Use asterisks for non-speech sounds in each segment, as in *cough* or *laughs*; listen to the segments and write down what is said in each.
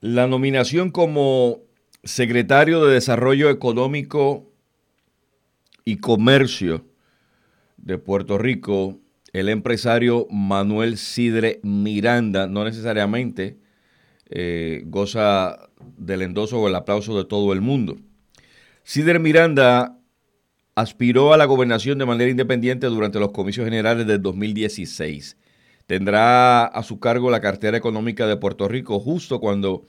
La nominación como secretario de Desarrollo Económico y Comercio de Puerto Rico, el empresario Manuel Sidre Miranda, no necesariamente eh, goza del endoso o el aplauso de todo el mundo. Sidre Miranda aspiró a la gobernación de manera independiente durante los comicios generales del 2016 tendrá a su cargo la cartera económica de Puerto Rico justo cuando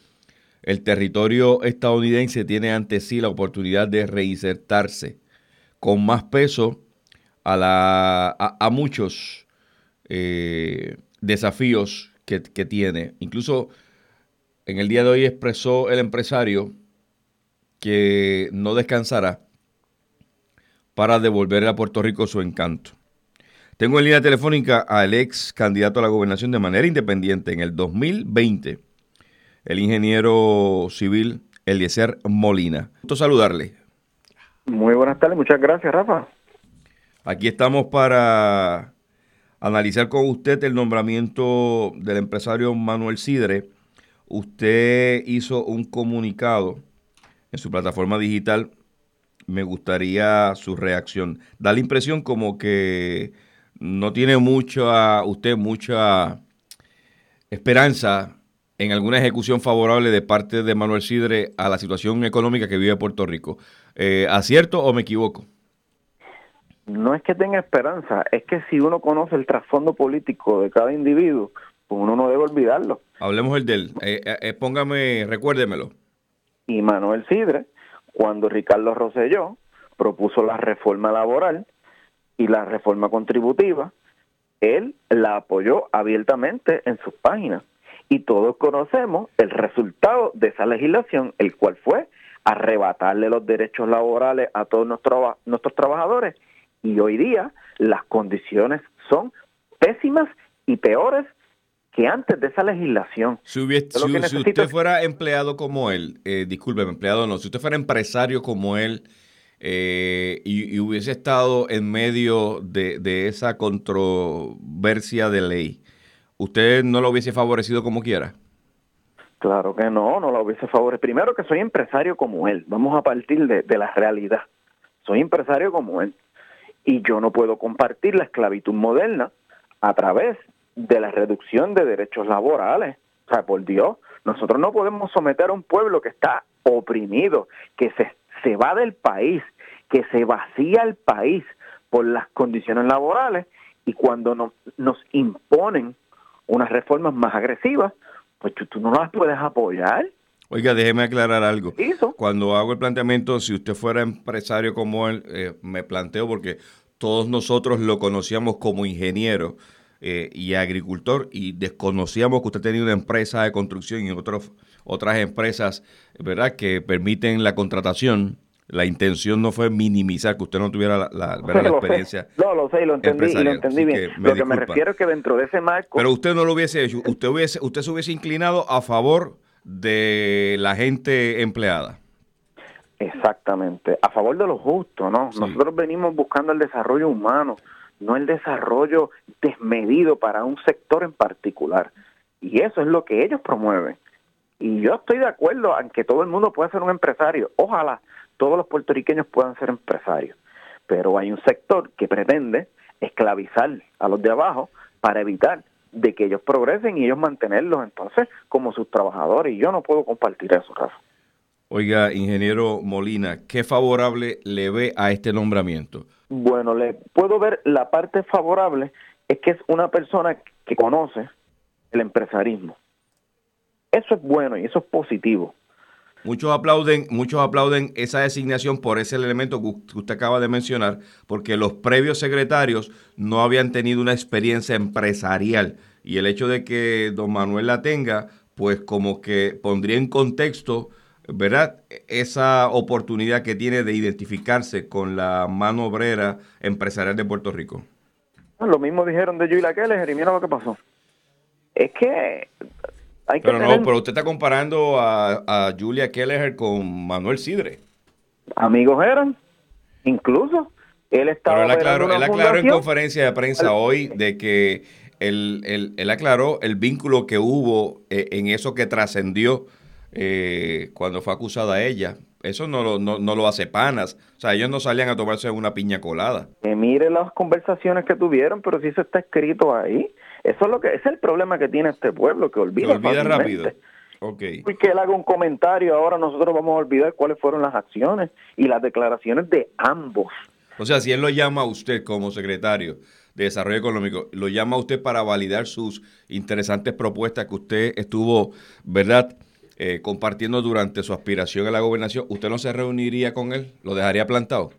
el territorio estadounidense tiene ante sí la oportunidad de reinsertarse con más peso a, la, a, muchos eh, desafíos que, que tiene. Incluso en el día de hoy expresó el empresario que no descansará para devolver a Puerto Rico su encanto. Tengo en línea telefónica al ex candidato a la gobernación de manera independiente en el 2020, el ingeniero civil Eliezer Molina. Gusto saludarle. Muy buenas tardes, muchas gracias, Rafa. Aquí estamos para analizar con usted el nombramiento del empresario Manuel Sidre. Usted hizo un comunicado en su plataforma digital. Me gustaría su reacción. Da la impresión como que no tiene mucha, usted mucha esperanza en alguna ejecución favorable de parte de Manuel Sidre a la situación económica que vive Puerto Rico. Eh, ¿Acierto o me equivoco? No es que tenga esperanza, es que si uno conoce el trasfondo político de cada individuo, pues uno no debe olvidarlo. Hablemos el de él. Eh, eh, póngame, recuérdemelo. Y Manuel Sidre, cuando Ricardo Rosselló propuso la reforma laboral, y la reforma contributiva, él la apoyó abiertamente en sus páginas. Y todos conocemos el resultado de esa legislación, el cual fue arrebatarle los derechos laborales a todos nuestros, nuestros trabajadores. Y hoy día las condiciones son pésimas y peores que antes de esa legislación. Si, usted fuera empleado como él, eh, discúlpeme, empleado no, si usted fuera empresario como él, eh, y, hubiese estado en medio de, esa controversia de ley, ¿usted no lo hubiese favorecido como quiera? Claro que no, no lo hubiese favorecido. Primero que soy empresario como él, vamos a partir de, de la realidad. Soy empresario como él y yo no puedo compartir la esclavitud moderna a través de la reducción de derechos laborales. O sea, por Dios, nosotros no podemos someter a un pueblo que está oprimido, que se se va del país, que se vacía el país por las condiciones laborales y cuando nos imponen unas reformas más agresivas, pues tú, no las puedes apoyar. Oiga, déjeme aclarar algo. Cuando hago el planteamiento, si usted fuera empresario como él, eh, me planteo porque todos nosotros lo conocíamos como ingeniero eh, y agricultor y desconocíamos que usted tenía una empresa de construcción y otros otras empresas, ¿verdad?, que permiten la contratación. La intención no fue minimizar que usted no tuviera la, *laughs* experiencia. No, lo sé, lo entendí y lo entendí bien. lo que me refiero es que dentro de ese marco. Pero usted no lo hubiese hecho. Usted, hubiese, usted se hubiese inclinado a favor de la gente empleada. Exactamente, a favor de lo justo, ¿no? Nosotros venimos buscando el desarrollo humano, no el desarrollo desmedido para un sector en particular. Y eso es lo que ellos promueven. Y yo estoy de acuerdo en que todo el mundo pueda ser un empresario. Ojalá todos los puertorriqueños puedan ser empresarios. Pero hay un sector que pretende esclavizar a los de abajo para evitar de que ellos progresen y ellos mantenerlos entonces como sus trabajadores. Y yo no puedo compartir eso, Rafa. Oiga, ingeniero Molina, ¿qué favorable le ve a este nombramiento? Bueno, le puedo ver la parte favorable, es que es una persona que conoce el empresarismo eso es bueno y eso es positivo. Muchos aplauden, muchos aplauden esa designación por ese elemento que usted acaba de mencionar, porque los previos secretarios no habían tenido una experiencia empresarial y el hecho de que don Manuel la tenga, pues como que pondría en contexto, ¿verdad? Esa oportunidad que tiene de identificarse con la mano obrera empresarial de Puerto Rico. Lo mismo dijeron de Julia Keller y mira lo que pasó. Es que pero no, pero usted está comparando a, Julia Keller con Manuel Sidre. Amigos eran, incluso. Él estaba. Pero él aclaró, él aclaró en conferencia de prensa hoy de que él, él, aclaró el vínculo que hubo eh, en eso que trascendió eh, cuando fue acusada ella. Eso no lo, no, lo hace panas. O sea, ellos no salían a tomarse una piña colada. Que mire las conversaciones que tuvieron, pero si eso está escrito ahí. Eso es lo que es el problema que tiene este pueblo, que olvida, olvida rápido. Okay. Y que él haga un comentario, ahora nosotros vamos a olvidar cuáles fueron las acciones y las declaraciones de ambos. O sea, si él lo llama a usted como secretario de Desarrollo Económico, lo llama a usted para validar sus interesantes propuestas que usted estuvo, ¿verdad?, eh, compartiendo durante su aspiración a la gobernación, ¿usted no se reuniría con él? ¿Lo dejaría plantado?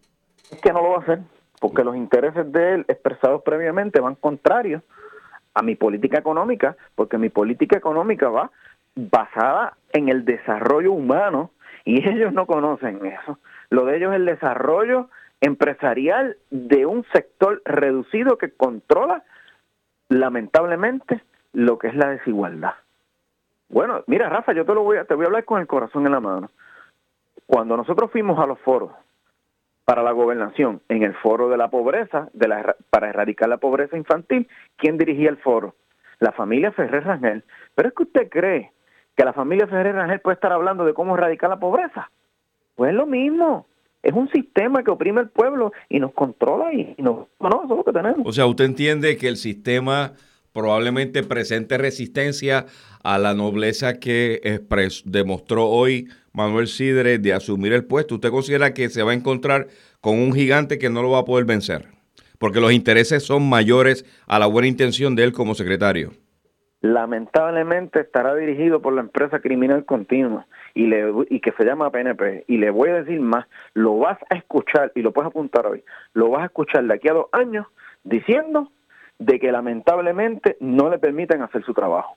Es que no lo va a hacer, porque los intereses de él expresados previamente van contrarios a mi política económica, porque mi política económica va basada en el desarrollo humano y *laughs* ellos no conocen eso. Lo de ellos es el desarrollo empresarial de un sector reducido que controla lamentablemente lo que es la desigualdad. Bueno, mira Rafa, yo te lo voy a, te voy a hablar con el corazón en la mano. Cuando nosotros fuimos a los foros para la gobernación, en el foro de la pobreza, de la, para erradicar la pobreza infantil, ¿quién dirigía el foro? La familia Ferrer Rangel. Pero es que usted cree que la familia Ferrer Rangel puede estar hablando de cómo erradicar la pobreza. Pues es lo mismo. Es un sistema que oprime al pueblo y nos controla y nos... No, eso es lo que tenemos. O sea, usted entiende que el sistema probablemente presente resistencia a la nobleza que demostró hoy Manuel Sidre de asumir el puesto. ¿Usted considera que se va a encontrar con un gigante que no lo va a poder vencer? Porque los intereses son mayores a la buena intención de él como secretario lamentablemente estará dirigido por la empresa criminal continua y, le, y que se llama PNP. Y le voy a decir más, lo vas a escuchar, y lo puedes apuntar hoy, lo vas a escuchar de aquí a dos años diciendo de que lamentablemente no le permiten hacer su trabajo.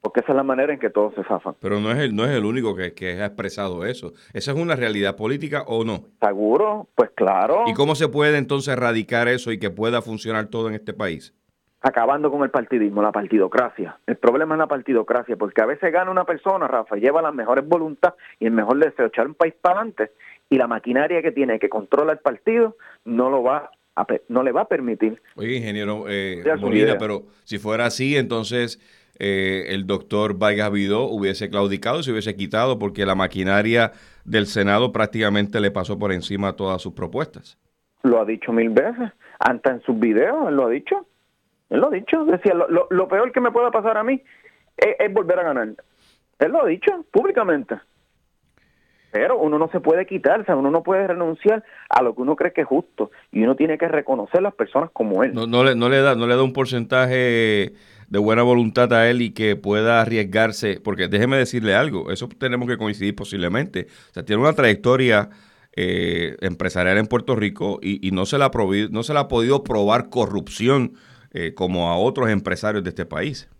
Porque esa es la manera en que todos se zafan. Pero no es el, no es el único que, que ha expresado eso. ¿Esa es una realidad política o no? Seguro, pues claro. ¿Y cómo se puede entonces erradicar eso y que pueda funcionar todo en este país? acabando con el partidismo, la partidocracia. El problema es la partidocracia, porque a veces gana una persona, Rafa, lleva las mejores voluntades y el mejor deseo echar un país para adelante, y la maquinaria que tiene que controla el partido no lo va a, no le va a permitir. Oye, ingeniero eh, pero si fuera así, entonces eh, el doctor Vargas Vidó hubiese claudicado y se hubiese quitado porque la maquinaria del Senado prácticamente le pasó por encima todas sus propuestas. Lo ha dicho mil veces, hasta en sus videos, él lo ha dicho. Él lo ha dicho. Decía, lo, lo, peor que me pueda pasar a mí es, volver a ganar. Él lo ha dicho públicamente. Pero uno no se puede quitar, o sea, uno no puede renunciar a lo que uno cree que es justo y uno tiene que reconocer las personas como él. No, no, le, no, le, da, no le da un porcentaje de buena voluntad a él y que pueda arriesgarse, porque déjeme decirle algo, eso tenemos que coincidir posiblemente. O sea, tiene una trayectoria eh, empresarial en Puerto Rico y, y no, se la no se le ha podido probar corrupción eh, como a otros empresarios de este país?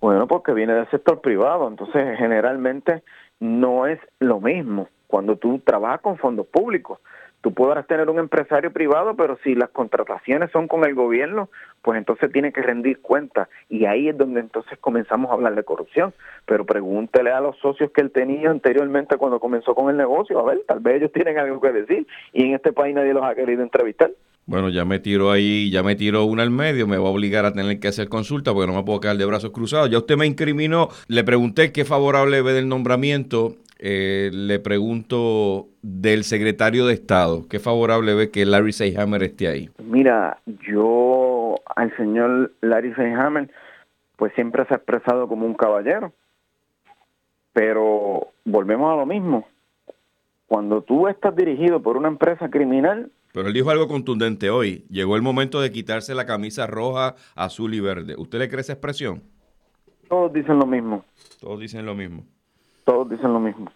Bueno, porque viene del sector privado, entonces generalmente no es lo mismo cuando tú trabajas con fondos públicos. Tú podrás tener un empresario privado, pero si las contrataciones son con el gobierno, pues entonces tiene que rendir cuenta. Y ahí es donde entonces comenzamos a hablar de corrupción. Pero pregúntele a los socios que él tenía anteriormente cuando comenzó con el negocio, a ver, tal vez ellos tienen algo que decir. Y en este país nadie los ha querido entrevistar. Bueno, ya me tiró ahí, ya me tiró una al medio, me va a obligar a tener que hacer consulta porque no me puedo quedar de brazos cruzados. Ya usted me incriminó, le pregunté qué favorable ve del nombramiento, eh, le pregunto del secretario de Estado, qué favorable ve que Larry Seyhammer esté ahí. Mira, yo al señor Larry Seyhammer, pues siempre se ha expresado como un caballero, pero volvemos a lo mismo. Cuando tú estás dirigido por una empresa criminal, pero él dijo algo contundente hoy. Llegó el momento de quitarse la camisa roja, azul y verde. ¿Usted le cree esa expresión? Todos dicen lo mismo. Todos dicen lo mismo. Todos dicen lo mismo.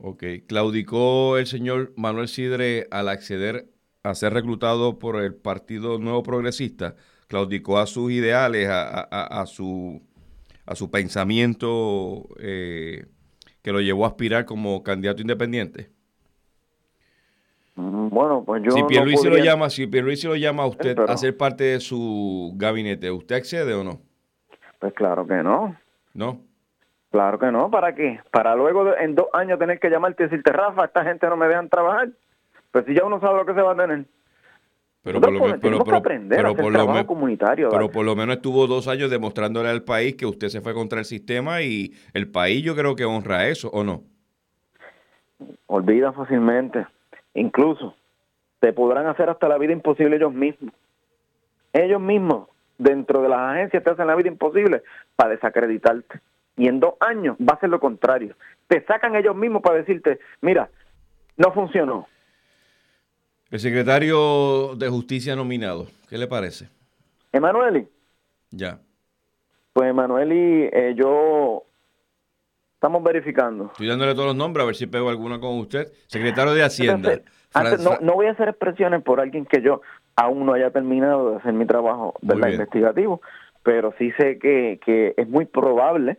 Ok. ¿Claudicó el señor Manuel Sidre al acceder a ser reclutado por el Partido Nuevo Progresista? ¿Claudicó a sus ideales, a, su, a su pensamiento eh, que lo llevó a aspirar como candidato independiente? Mm, bueno, pues yo. Si Pierluisi, lo llama, si lo llama a usted a ser parte de su gabinete, ¿usted accede o no? Pues claro que no. ¿No? Claro que no. ¿Para qué? Para luego en dos años tener que llamarte y decirte, Rafa, esta gente no me dejan trabajar. Pues si ya uno sabe lo que se va a tener. Pero por, lo, pero, tenemos que pero- pero por lo comunitario. pero por lo menos estuvo dos años demostrándole al país que usted se fue contra el sistema y el país yo creo que honra eso, ¿o no? olvidan fácilmente. Incluso te podrán hacer hasta la vida imposible ellos mismos. Ellos mismos, dentro de las agencias, te hacen la vida imposible para desacreditarte. Y en dos años va a ser lo contrario. Te sacan ellos mismos para decirte, mira, no funcionó. El secretario de Justicia nominado, ¿qué le parece? Emanueli, Ya. pues Emanueli, eh, yo estamos verificando. Estoy dándole todos los nombres a ver si pego alguna con usted. Secretario de Hacienda. Entonces, antes, no, no voy a hacer expresiones por alguien que yo aún no haya terminado de hacer mi trabajo ¿verdad? investigativo, pero sí sé que, que es muy probable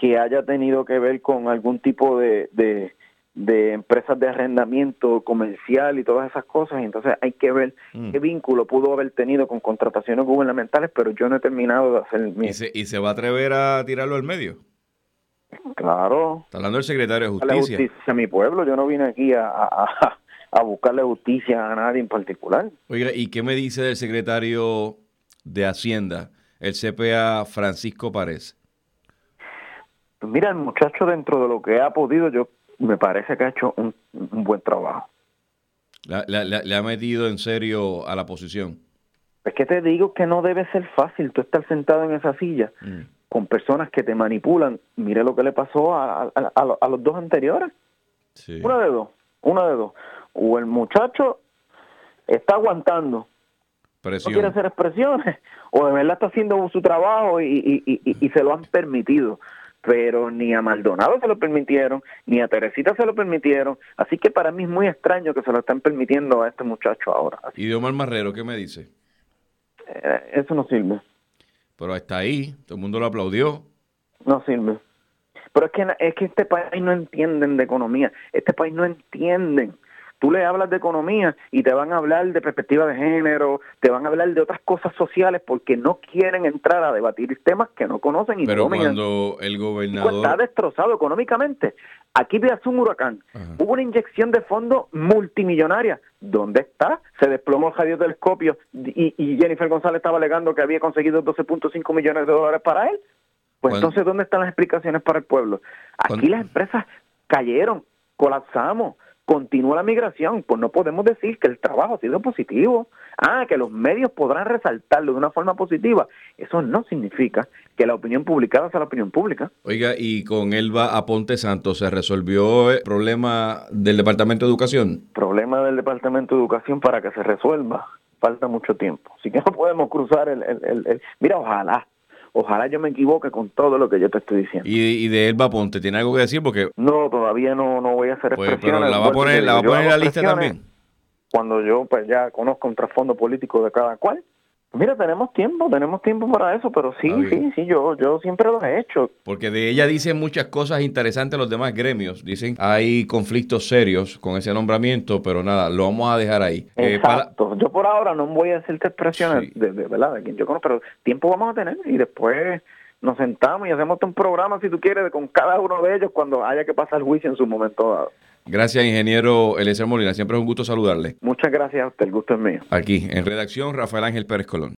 que haya tenido que ver con algún tipo de, de, de empresas de arrendamiento comercial y todas esas cosas, y entonces hay que ver Mm. qué vínculo pudo haber tenido con contrataciones gubernamentales, pero yo no he terminado de hacer mi... ¿Y se, ¿Y se va a atrever a tirarlo al medio? Claro, Está hablando el secretario de Justicia. justicia a mi pueblo, yo no vine aquí a, a, a- a buscarle justicia a nadie en particular. Oiga, ¿y qué me dice del secretario de Hacienda, el CPA Francisco Párez? Pues mira, el muchacho dentro de lo que ha podido, yo me parece que ha hecho un, un buen trabajo. La- la- la- le ha metido en serio a la posición. Es que te digo que no debe ser fácil tú estar sentado en esa silla Mm. Con personas que te manipulan. Mire lo que le pasó a, a- a- a los dos anteriores. Sí. Una de dos, una de dos. O el muchacho está aguantando, no Presión. quiere hacer expresiones, o de verdad está haciendo su trabajo y, y- y- y- se lo han permitido. Pero ni a Maldonado se lo permitieron, ni a Teresita se lo permitieron. Así que para mí es muy extraño que se lo estén permitiendo a este muchacho ahora. Así, ¿Y de Omar Marrero qué me dice? eh, eso no sirve, Pero está ahí, todo el mundo lo aplaudió. no sirve. Pero es que, es que este país no entienden de economía, este país no entienden. Tú le hablas de economía y te van a hablar de perspectiva de género, te van a hablar de otras cosas sociales porque no quieren entrar a debatir temas que no conocen y Pero cuando el México está gobernador... destrozado económicamente. Aquí veas un huracán. Ajá. Hubo una inyección de fondos multimillonaria. ¿Dónde está? Se desplomó el radiotelescopio y, y Jennifer González estaba alegando que había conseguido 12.5 millones de dólares para él. Pues entonces, ¿dónde están las explicaciones para el pueblo? Aquí las empresas cayeron, colapsamos. Continúa la migración, pues no podemos decir que el trabajo ha sido positivo. Ah, que los medios podrán resaltarlo de una forma positiva. Eso no significa que la opinión publicada sea la opinión pública. Oiga, y con Elba Aponte Santos se resolvió el problema del Departamento de Educación. problema del Departamento de Educación para que se resuelva. Falta mucho tiempo. Así que no podemos cruzar el... el- el- el- Mira, ojalá, ojalá yo me equivoque con todo lo que yo te estoy diciendo. Y, y de Elba Aponte, ¿tiene algo que decir? Porque, No, todavía no, no voy a hacer pues, expresiones. pero la va a poner, la va a poner en la lista también. Cuando yo pues ya conozco un trasfondo político de cada cual. Mira, tenemos tiempo, tenemos tiempo para eso, pero sí, sí, sí, yo, yo siempre lo he hecho. Porque de ella dicen muchas cosas interesantes los demás gremios. Dicen hay conflictos serios con ese nombramiento, pero nada, lo vamos a dejar ahí. Eh, para- Exacto. Yo por ahora no voy a hacerte expresiones Sí. de, de verdad de quien yo conozco, pero tiempo vamos a tener y después nos sentamos y hacemos un programa, si tú quieres, con cada uno de ellos cuando haya que pasar juicio en su momento dado. gracias, ingeniero Eliezer Molina. Siempre es un gusto saludarle. Muchas gracias a usted, el gusto es mío. Aquí, en redacción, Rafael Ángel Pérez Colón.